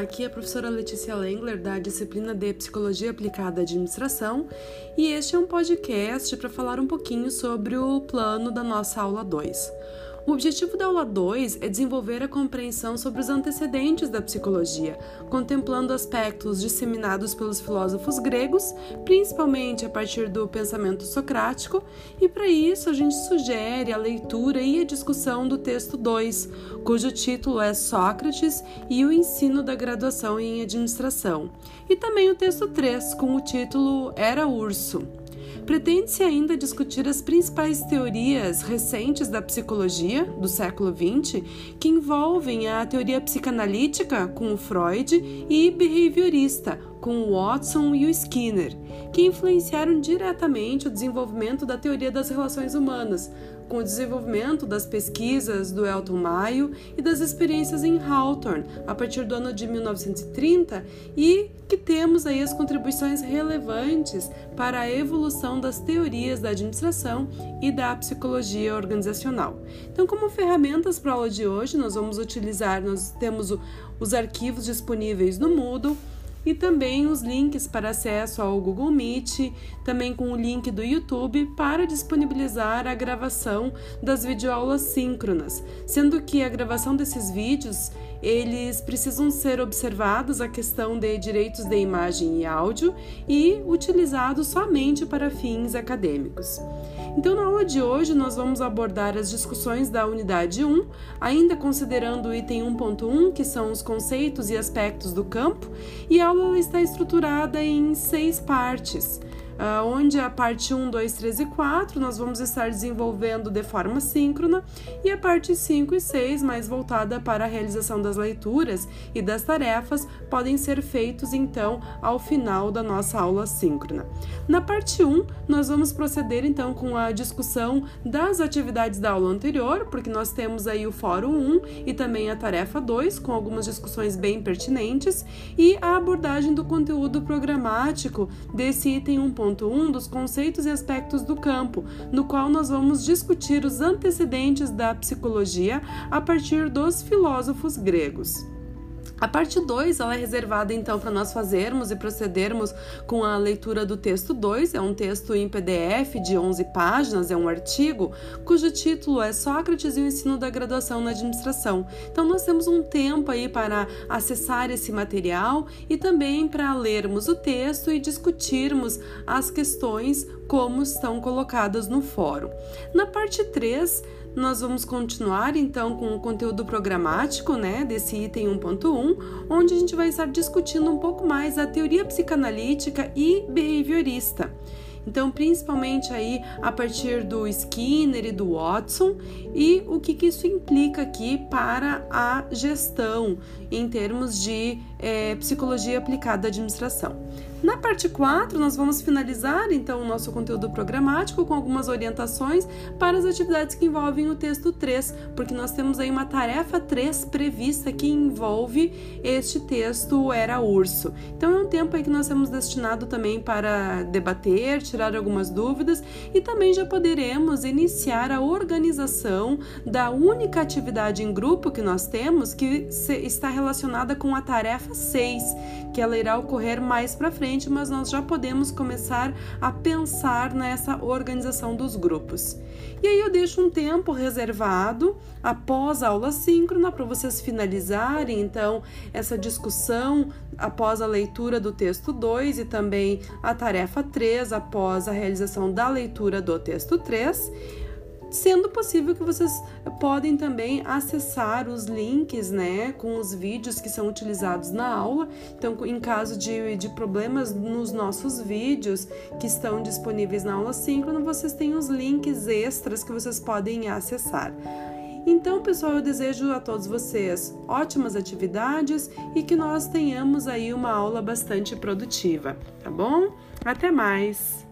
aqui é a professora Letícia Lengler da disciplina de Psicologia Aplicada à Administração e este é um podcast para falar um pouquinho sobre o plano da nossa aula 2. O objetivo da aula 2 é desenvolver a compreensão sobre os antecedentes da psicologia, contemplando aspectos disseminados pelos filósofos gregos, principalmente a partir do pensamento socrático, e para isso a gente sugere a leitura e a discussão do texto 2, cujo título é Sócrates e o ensino da graduação em administração, e também o texto 3, com o título Era Urso. Pretende-se ainda discutir as principais teorias recentes da psicologia do século XX, que envolvem a teoria psicanalítica com o Freud e behaviorista com o Watson e o Skinner, que influenciaram diretamente o desenvolvimento da teoria das relações humanas, com o desenvolvimento das pesquisas do Elton Mayo e das experiências em Hawthorne a partir do ano de 1930 e que temos aí as contribuições relevantes para a evolução das teorias da administração e da psicologia organizacional. Então, como ferramentas para a aula de hoje, nós vamos utilizar, nós temos os arquivos disponíveis no Moodle, e também os links para acesso ao Google Meet, também com o link do YouTube para disponibilizar a gravação das videoaulas síncronas, sendo que a gravação desses vídeos eles precisam ser observados a questão de direitos de imagem e áudio e utilizados somente para fins acadêmicos. Então, na aula de hoje, nós vamos abordar as discussões da unidade 1, ainda considerando o item 1.1, que são os conceitos e aspectos do campo, e a aula está estruturada em seis partes. Uh, onde a parte 1, 2, 3 e 4 nós vamos estar desenvolvendo de forma síncrona e a parte 5 e 6, mais voltada para a realização das leituras e das tarefas, podem ser feitos então ao final da nossa aula síncrona. Na parte 1, nós vamos proceder então com a discussão das atividades da aula anterior, porque nós temos aí o fórum 1 e também a tarefa 2, com algumas discussões bem pertinentes, e a abordagem do conteúdo programático desse item 1 1.1 dos conceitos e aspectos do campo, no qual nós vamos discutir os antecedentes da psicologia a partir dos filósofos gregos. A parte 2 ela é reservada então para nós fazermos e procedermos com a leitura do texto 2, é um texto em PDF de 11 páginas, é um artigo cujo título é Sócrates e o ensino da graduação na administração. Então nós temos um tempo aí para acessar esse material e também para lermos o texto e discutirmos as questões como estão colocadas no fórum. Na parte 3, nós vamos continuar então com o conteúdo programático, né, desse item 1.1, onde a gente vai estar discutindo um pouco mais a teoria psicanalítica e behaviorista. Então, principalmente aí a partir do Skinner e do Watson e o que, que isso implica aqui para a gestão em termos de é, psicologia aplicada à administração. Na parte 4, nós vamos finalizar então o nosso conteúdo programático com algumas orientações para as atividades que envolvem o texto 3, porque nós temos aí uma tarefa 3 prevista que envolve este texto Era Urso. Então é um tempo aí que nós temos destinado também para debater, tirar algumas dúvidas e também já poderemos iniciar a organização da única atividade em grupo que nós temos que está relacionada com a tarefa 6, que ela irá ocorrer mais para frente mas nós já podemos começar a pensar nessa organização dos grupos. E aí eu deixo um tempo reservado após a aula síncrona para vocês finalizarem então essa discussão após a leitura do texto 2 e também a tarefa 3 após a realização da leitura do texto 3 sendo possível que vocês podem também acessar os links, né, com os vídeos que são utilizados na aula. Então, em caso de, de problemas nos nossos vídeos que estão disponíveis na aula síncrona, vocês têm os links extras que vocês podem acessar. Então, pessoal, eu desejo a todos vocês ótimas atividades e que nós tenhamos aí uma aula bastante produtiva, tá bom? Até mais!